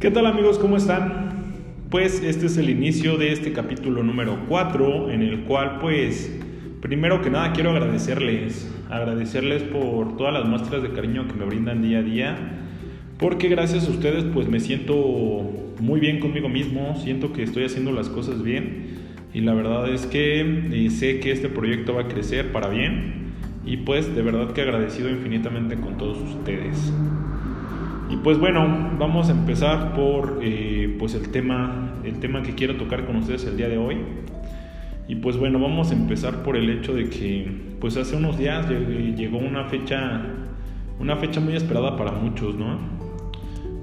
¿Qué tal amigos? ¿Cómo están? Pues este es el inicio de este capítulo número 4 en el cual pues primero que nada quiero agradecerles, agradecerles por todas las muestras de cariño que me brindan día a día, porque gracias a ustedes pues me siento muy bien conmigo mismo, siento que estoy haciendo las cosas bien y la verdad es que eh, sé que este proyecto va a crecer para bien y pues de verdad que agradecido infinitamente con todos ustedes. Pues bueno, vamos a empezar por eh, pues el tema, el tema que quiero tocar con ustedes el día de hoy. Y pues bueno, vamos a empezar por el hecho de que pues hace unos días llegó una fecha, una fecha muy esperada para muchos, ¿no?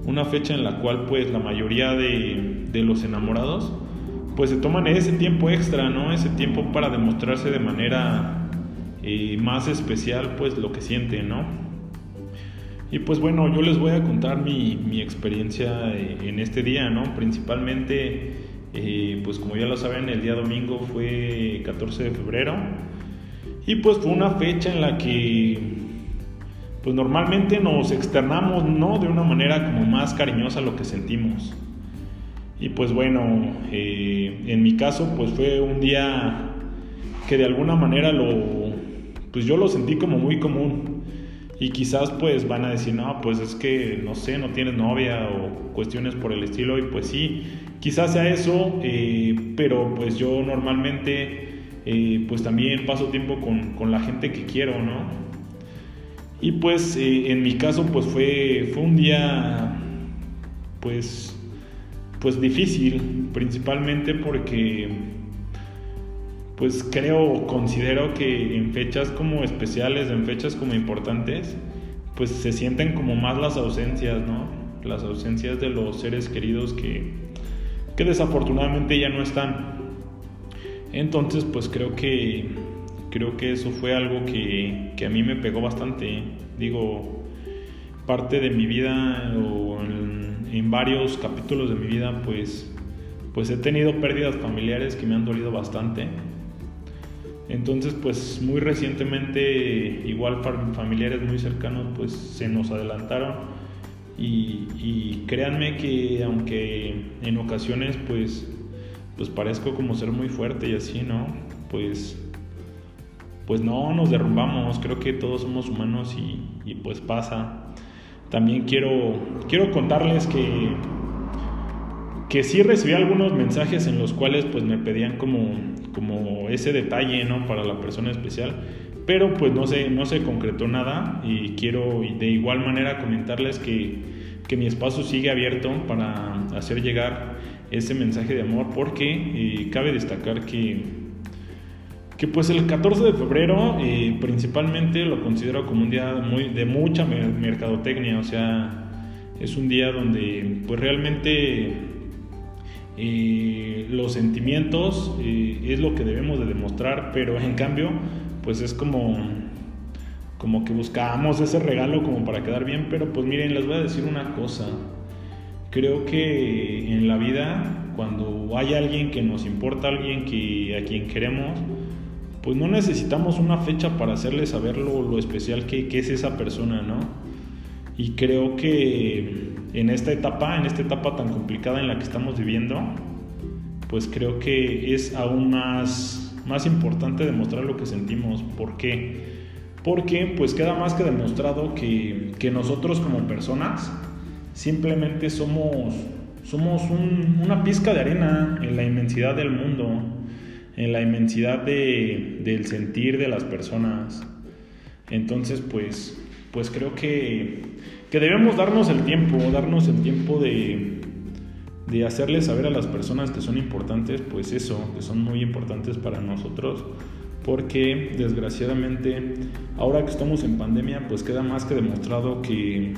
Una fecha en la cual pues la mayoría de, de los enamorados pues se toman ese tiempo extra, ¿no? Ese tiempo para demostrarse de manera eh, más especial pues lo que sienten, ¿no? Y pues bueno, yo les voy a contar mi, mi experiencia eh, en este día, ¿no? Principalmente, eh, pues como ya lo saben, el día domingo fue 14 de febrero. Y pues fue una fecha en la que, pues normalmente nos externamos, ¿no? De una manera como más cariñosa lo que sentimos. Y pues bueno, eh, en mi caso, pues fue un día que de alguna manera lo, pues yo lo sentí como muy común y quizás pues van a decir, no, pues es que no sé, no tienes novia o cuestiones por el estilo. Y pues sí, quizás sea eso, eh, pero pues yo normalmente eh, pues también paso tiempo con, con, la gente que quiero, ¿no? Y pues eh, en mi caso pues fue, fue un día pues, pues difícil, principalmente porque pues creo, considero que en fechas como especiales, en fechas como importantes, pues se sienten como más las ausencias, ¿no? Las ausencias de los seres queridos que, que desafortunadamente ya no están. Entonces, pues creo que, creo que eso fue algo que, que a mí me pegó bastante. Digo, parte de mi vida o en, en varios capítulos de mi vida, pues, pues he tenido pérdidas familiares que me han dolido bastante entonces, pues muy recientemente, igual familiares muy cercanos, pues se nos adelantaron y, créanme que aunque en ocasiones, pues, pues parezco como ser muy fuerte y así, ¿no? Pues, pues no nos derrumbamos, creo que todos somos humanos y, y pues pasa. También quiero, quiero contarles que que sí recibí algunos mensajes en los cuales pues me pedían como, como ese detalle, ¿no? Para la persona especial, pero pues no se, no se concretó nada y quiero de igual manera comentarles que, que mi espacio sigue abierto para hacer llegar ese mensaje de amor porque eh, cabe destacar que, que pues el 14 de febrero eh, principalmente lo considero como un día muy, de mucha mercadotecnia, o sea, es un día donde pues realmente los sentimientos es lo que debemos de demostrar, pero en cambio, pues es como, como que buscamos ese regalo como para quedar bien, pero pues miren, les voy a decir una cosa. Creo que en la vida, cuando hay alguien que nos importa, alguien que, a quien queremos, pues no necesitamos una fecha para hacerle saber lo, especial que, que es esa persona, ¿no? Y creo que en esta etapa, en esta etapa tan complicada en la que estamos viviendo, pues creo que es aún más, más importante demostrar lo que sentimos. ¿Por qué? Porque pues queda más que demostrado que, que nosotros como personas simplemente somos, somos una pizca de arena en la inmensidad del mundo, en la inmensidad de, del sentir de las personas. Entonces pues, pues creo que que debemos darnos el tiempo, darnos el tiempo de, de hacerles saber a las personas que son importantes, pues eso, que son muy importantes para nosotros, porque desgraciadamente ahora que estamos en pandemia, pues queda más que demostrado que,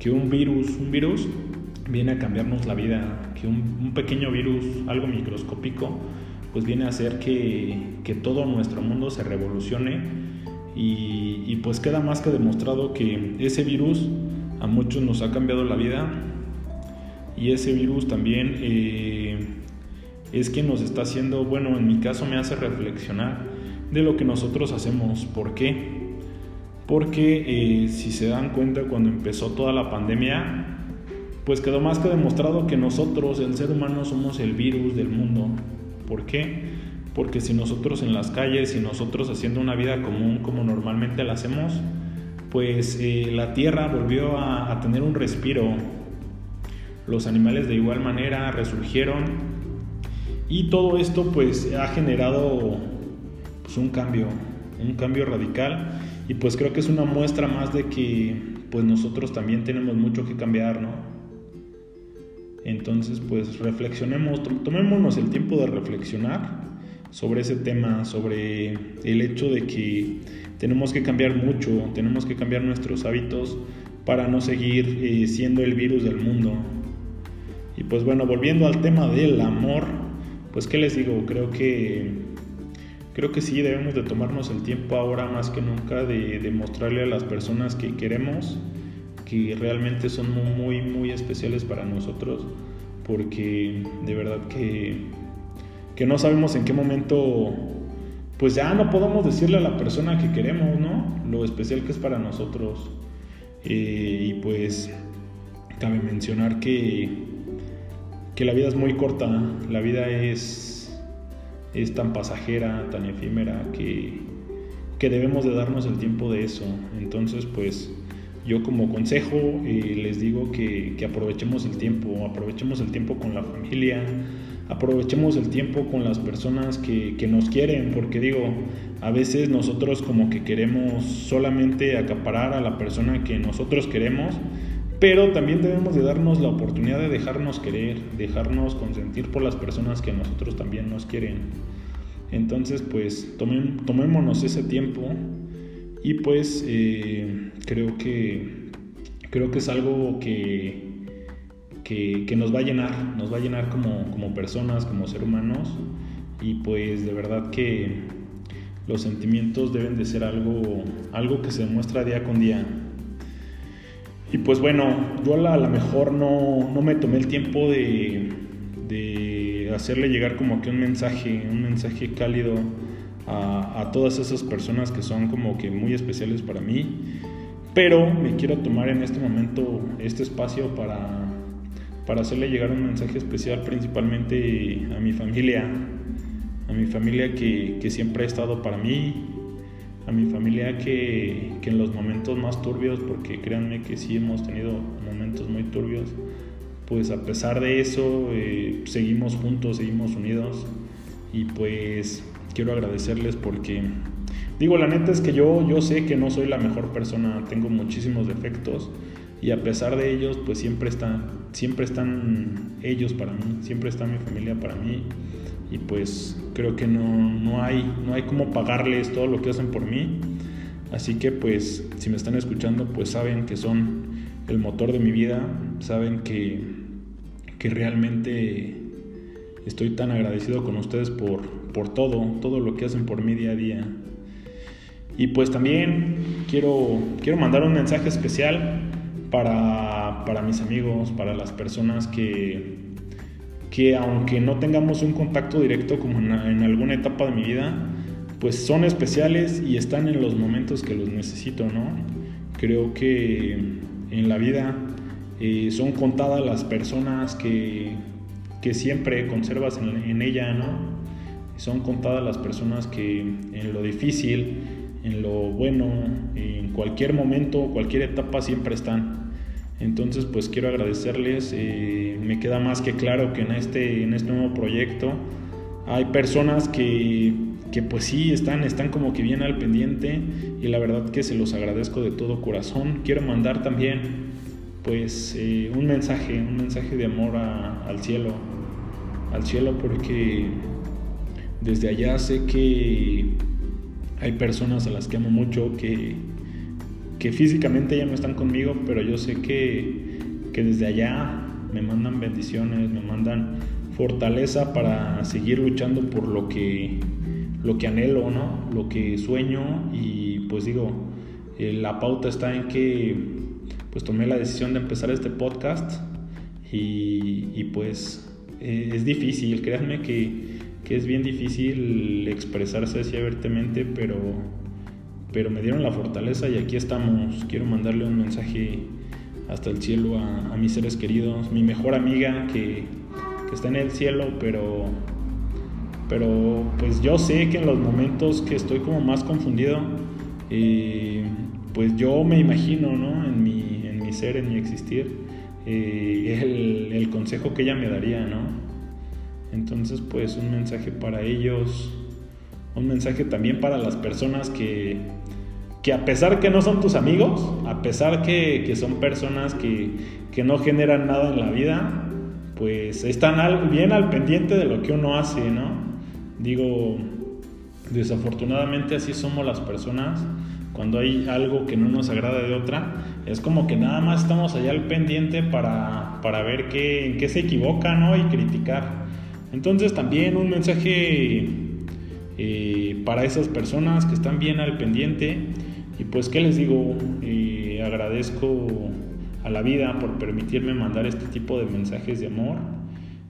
que un virus, un virus viene a cambiarnos la vida, que un, pequeño virus, algo microscópico, pues viene a hacer que, que todo nuestro mundo se revolucione y, pues queda más que demostrado que ese virus a muchos nos ha cambiado la vida y ese virus también eh, es quien nos está haciendo, bueno, en mi caso me hace reflexionar de lo que nosotros hacemos. ¿Por qué? Porque eh, si se dan cuenta cuando empezó toda la pandemia, pues quedó más que demostrado que nosotros, el ser humano, somos el virus del mundo. ¿Por qué? Porque si nosotros en las calles, si nosotros haciendo una vida común como normalmente la hacemos, pues eh, la tierra volvió a, tener un respiro. Los animales de igual manera resurgieron y todo esto pues ha generado pues, un cambio, un cambio radical y pues creo que es una muestra más de que pues nosotros también tenemos mucho que cambiar, ¿no? Entonces pues reflexionemos, tomémonos el tiempo de reflexionar sobre ese tema, sobre el hecho de que tenemos que cambiar mucho, tenemos que cambiar nuestros hábitos para no seguir eh, siendo el virus del mundo. Y pues bueno, volviendo al tema del amor, pues qué les digo, creo que creo que sí debemos de tomarnos el tiempo ahora más que nunca de demostrarle a las personas que queremos que realmente son muy muy especiales para nosotros porque de verdad que que no sabemos en qué momento, pues ya no podemos decirle a la persona que queremos, ¿no? Lo especial que es para nosotros. Eh, y pues cabe mencionar que, que la vida es muy corta, la vida es, es tan pasajera, tan efímera, que, que debemos de darnos el tiempo de eso. Entonces, pues yo como consejo eh, les digo que, que aprovechemos el tiempo, aprovechemos el tiempo con la familia, aprovechemos el tiempo con las personas que, nos quieren, porque digo, a veces nosotros como que queremos solamente acaparar a la persona que nosotros queremos, pero también debemos de darnos la oportunidad de dejarnos querer, dejarnos consentir por las personas que nosotros también nos quieren. Entonces, pues tomémonos ese tiempo y pues eh, creo que creo que es algo que que, nos va a llenar, nos va a llenar como, como personas, como seres humanos y pues de verdad que los sentimientos deben de ser algo, algo que se demuestra día con día. Y pues bueno, yo a lo mejor no, no, me tomé el tiempo de, de, hacerle llegar como que un mensaje, un mensaje cálido a, a, todas esas personas que son como que muy especiales para mí. Pero me quiero tomar en este momento este espacio para para hacerle llegar un mensaje especial principalmente a mi familia, a mi familia que, siempre ha estado para mí, a mi familia que, en los momentos más turbios, porque créanme que sí hemos tenido momentos muy turbios, pues a pesar de eso eh, seguimos juntos, seguimos unidos y pues quiero agradecerles porque digo la neta es que yo, yo sé que no soy la mejor persona, tengo muchísimos defectos y a pesar de ellos pues siempre están siempre están ellos para mí, siempre está mi familia para mí y pues creo que no, hay, no hay cómo pagarles todo lo que hacen por mí. Así que pues si me están escuchando pues saben que son el motor de mi vida, saben que, que realmente estoy tan agradecido con ustedes por, por todo, todo lo que hacen por mí día a día. Y pues también quiero, quiero mandar un mensaje especial para, mis amigos, para las personas que, que aunque no tengamos un contacto directo como en, alguna etapa de mi vida, pues son especiales y están en los momentos que los necesito, ¿no? Creo que en la vida eh, son contadas las personas que, que siempre conservas en, en, ella, ¿no? Son contadas las personas que en lo difícil, en lo bueno, en cualquier momento, cualquier etapa siempre están. Entonces, pues quiero agradecerles. Eh, me queda más que claro que en este, en este nuevo proyecto hay personas que, que, pues sí están, están como que bien al pendiente y la verdad que se los agradezco de todo corazón. Quiero mandar también pues eh, un mensaje, un mensaje de amor al cielo, al cielo porque desde allá sé que hay personas a las que amo mucho que, que físicamente ya no están conmigo, pero yo sé que, que desde allá me mandan bendiciones, me mandan fortaleza para seguir luchando por lo que, lo que anhelo, ¿no? lo que sueño y pues digo, eh, la pauta está en que pues tomé la decisión de empezar este podcast y, y pues eh, es difícil, créanme que que es bien difícil expresarse así abiertamente, pero, pero me dieron la fortaleza y aquí estamos. Quiero mandarle un mensaje hasta el cielo a, mis seres queridos, mi mejor amiga que, está en el cielo, pero, pero pues yo sé que en los momentos que estoy como más confundido, eh, pues yo me imagino, ¿no? En mi, en mi ser, en mi existir, eh, el consejo que ella me daría, ¿no? Entonces, pues un mensaje para ellos, un mensaje también para las personas que, que a pesar que no son tus amigos, a pesar que, que son personas que, que, no generan nada en la vida, pues están bien al pendiente de lo que uno hace, ¿no? Digo, desafortunadamente así somos las personas. Cuando hay algo que no nos agrada de otra, es como que nada más estamos allá al pendiente para, para ver qué, en qué se equivoca, ¿no? Y criticar. Entonces también un mensaje eh, para esas personas que están bien al pendiente. Y pues qué les digo, eh, agradezco a la vida por permitirme mandar este tipo de mensajes de amor.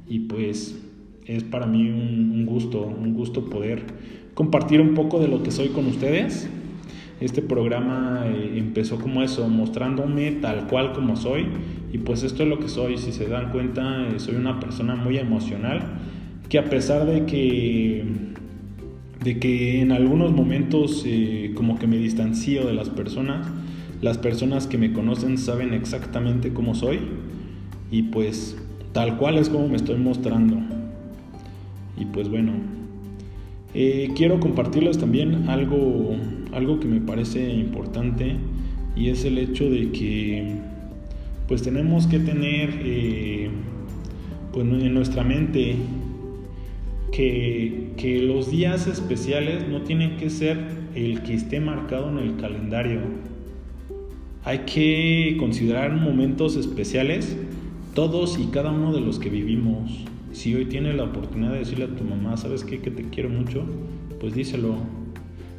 Y pues es para mí un, un gusto, un gusto poder compartir un poco de lo que soy con ustedes. Este programa eh, empezó como eso, mostrándome tal cual como soy y pues esto es lo que soy, si se dan cuenta, soy una persona muy emocional que a pesar de que, de que en algunos momentos eh, como que me distancio de las personas, las personas que me conocen saben exactamente cómo soy y pues tal cual es como me estoy mostrando. Y pues bueno, eh, quiero compartirles también algo, algo que me parece importante y es el hecho de que pues tenemos que tener eh, pues en nuestra mente que, los días especiales no tienen que ser el que esté marcado en el calendario. Hay que considerar momentos especiales, todos y cada uno de los que vivimos. Si hoy tienes la oportunidad de decirle a tu mamá, ¿sabes qué? Que te quiero mucho, pues díselo.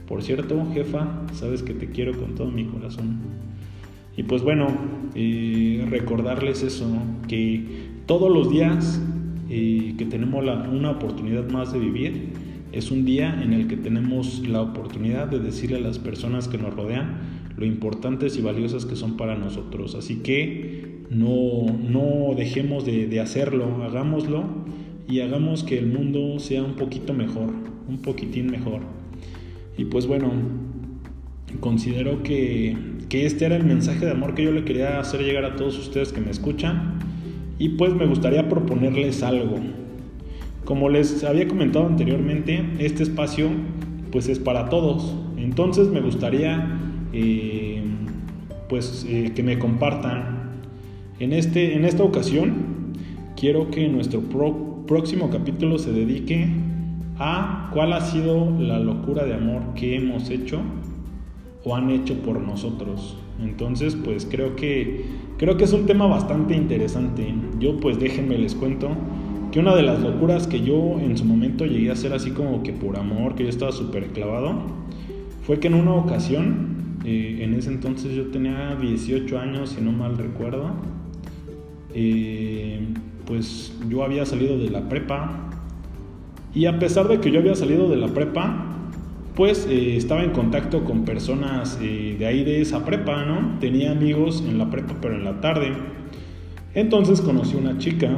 Por cierto, jefa, sabes que te quiero con todo mi corazón. Y pues bueno, eh, recordarles eso, que todos los días que tenemos una oportunidad más de vivir. Es un día en el que tenemos la oportunidad de decirle a las personas que nos rodean lo importantes y valiosas que son para nosotros. Así que no, no dejemos de, de hacerlo, hagámoslo y hagamos que el mundo sea un poquito mejor, un poquitín mejor. Y pues bueno, considero que, que este era el mensaje de amor que yo le quería hacer llegar a todos ustedes que me escuchan. Y pues me gustaría proponerles algo. Como les había comentado anteriormente, este espacio pues es para todos. Entonces me gustaría eh, pues eh, que me compartan. En, este, en esta ocasión quiero que nuestro próximo capítulo se dedique a cuál ha sido la locura de amor que hemos hecho o han hecho por nosotros. Entonces, pues creo que creo que es un tema bastante interesante. Yo pues déjenme les cuento que una de las locuras que yo en su momento llegué a hacer así como que por amor, que yo estaba súper clavado, fue que en una ocasión, eh, en ese entonces yo tenía 18 años, si no mal recuerdo, eh, pues yo había salido de la prepa y a pesar de que yo había salido de la prepa, pues eh, estaba en contacto con personas eh, de ahí de esa prepa, ¿no? Tenía amigos en la prepa, pero en la tarde. Entonces conocí una chica,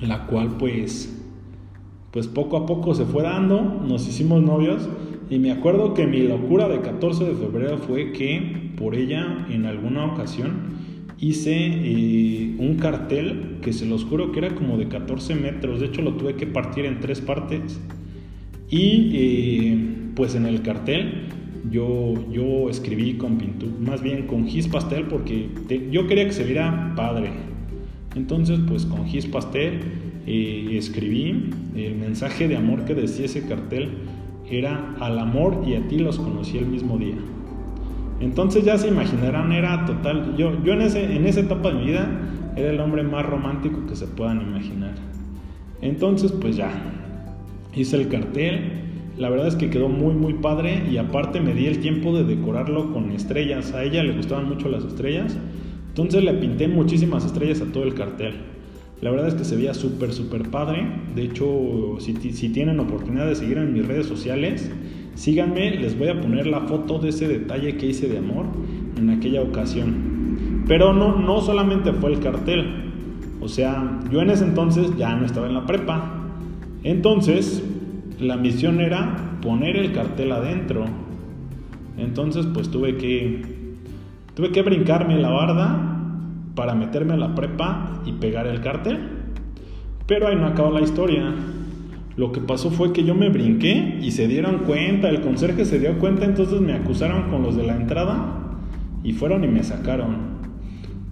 la cual pues, pues poco a poco se fue dando, nos hicimos novios y me acuerdo que mi locura de 14 de febrero fue que por ella en alguna ocasión hice eh, un cartel que se los juro que era como de 14 metros, de hecho lo tuve que partir en tres partes y pues en el cartel yo, yo escribí con pintura, más bien con gis pastel porque yo quería que se viera padre. Entonces pues con gis pastel eh, escribí el mensaje de amor que decía ese cartel era al amor y a ti los conocí el mismo día. Entonces ya se imaginarán, era total, yo, yo en, ese, en esa etapa de mi vida era el hombre más romántico que se puedan imaginar. Entonces pues ya, hice el cartel, la verdad es que quedó muy muy padre y aparte me di el tiempo de decorarlo con estrellas. A ella le gustaban mucho las estrellas. Entonces le pinté muchísimas estrellas a todo el cartel. La verdad es que se veía súper, súper padre. De hecho, si, si, tienen oportunidad de seguir en mis redes sociales, síganme. Les voy a poner la foto de ese detalle que hice de amor en aquella ocasión. Pero no, no solamente fue el cartel. O sea, yo en ese entonces ya no estaba en la prepa. Entonces, la misión era poner el cartel adentro. Entonces, pues tuve que tuve que brincarme la barda para meterme a la prepa y pegar el cartel. Pero ahí no acabó la historia. Lo que pasó fue que yo me brinqué y se dieron cuenta, el conserje se dio cuenta, entonces me acusaron con los de la entrada y fueron y me sacaron.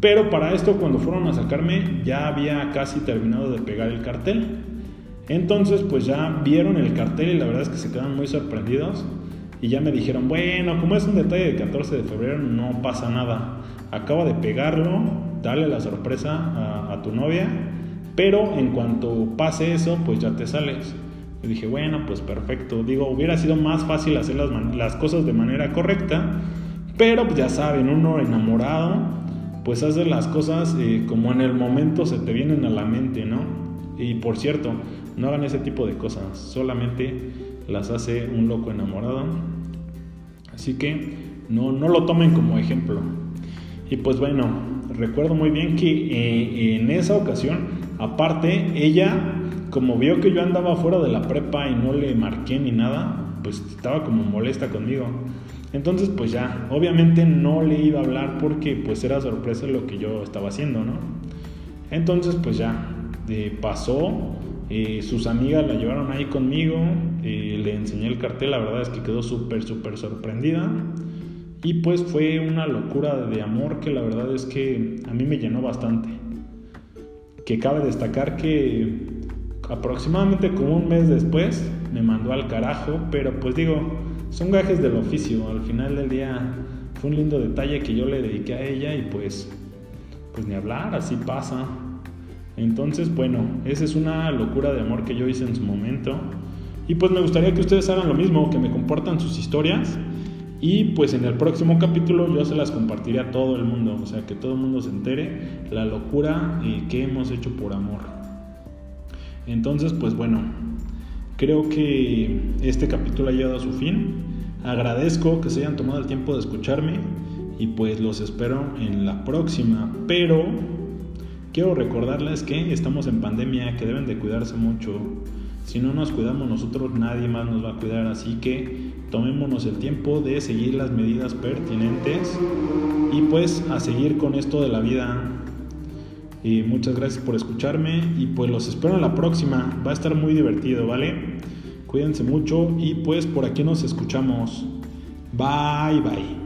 Pero para esto cuando fueron a sacarme ya había casi terminado de pegar el cartel. Entonces pues ya vieron el cartel y la verdad es que se quedaron muy sorprendidos y ya me dijeron, bueno, como es un detalle de 14 de febrero no pasa nada. Acaba de pegarlo, dale la sorpresa a, a tu novia, pero en cuanto pase eso pues ya te sales. Yo dije, bueno, pues perfecto. Digo, hubiera sido más fácil hacer las, cosas de manera correcta, pero pues ya saben, uno enamorado pues haces las cosas eh, como en el momento se te vienen a la mente, ¿no? Y por cierto, no hagan ese tipo de cosas, solamente las hace un loco enamorado. Así que no, no lo tomen como ejemplo. Y pues bueno, recuerdo muy bien que eh, en esa ocasión, aparte, ella, como vio que yo andaba fuera de la prepa y no le marqué ni nada, pues estaba como molesta conmigo. Entonces, pues ya, obviamente no le iba a hablar porque pues era sorpresa lo que yo estaba haciendo, ¿no? Entonces, pues ya, eh, pasó, eh, sus amigas la llevaron ahí conmigo, eh, le enseñé el cartel, la verdad es que quedó súper, súper sorprendida. Y pues fue una locura de amor que la verdad es que a mí me llenó bastante. Que cabe destacar que aproximadamente como un mes después me mandó al carajo, pero pues digo, son gajes del oficio. Al final del día fue un lindo detalle que yo le dediqué a ella y pues, pues ni hablar, así pasa. Entonces, bueno, esa es una locura de amor que yo hice en su momento. Y pues me gustaría que ustedes hagan lo mismo, que me compartan sus historias. Y pues en el próximo capítulo yo se las compartiré a todo el mundo, o sea, que todo el mundo se entere la locura eh, que hemos hecho por amor. Entonces, pues bueno, Creo que este capítulo ha llegado a su fin. Agradezco que se hayan tomado el tiempo de escucharme y pues los espero en la próxima. Pero quiero recordarles que estamos en pandemia, que deben de cuidarse mucho. Si no nos cuidamos nosotros, nadie más nos va a cuidar. Así que tomémonos el tiempo de seguir las medidas pertinentes y pues a seguir con esto de la vida y muchas gracias por escucharme y pues los espero en la próxima. Va a estar muy divertido, ¿vale? Cuídense mucho y pues por aquí nos escuchamos. Bye bye.